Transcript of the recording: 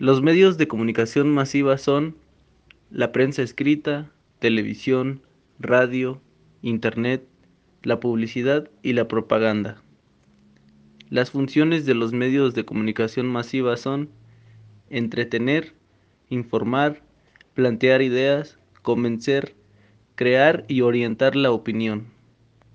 Los medios de comunicación masiva son la prensa escrita, televisión, radio, internet, la publicidad y la propaganda. Las funciones de los medios de comunicación masiva son entretener, informar, plantear ideas, convencer, crear y orientar la opinión.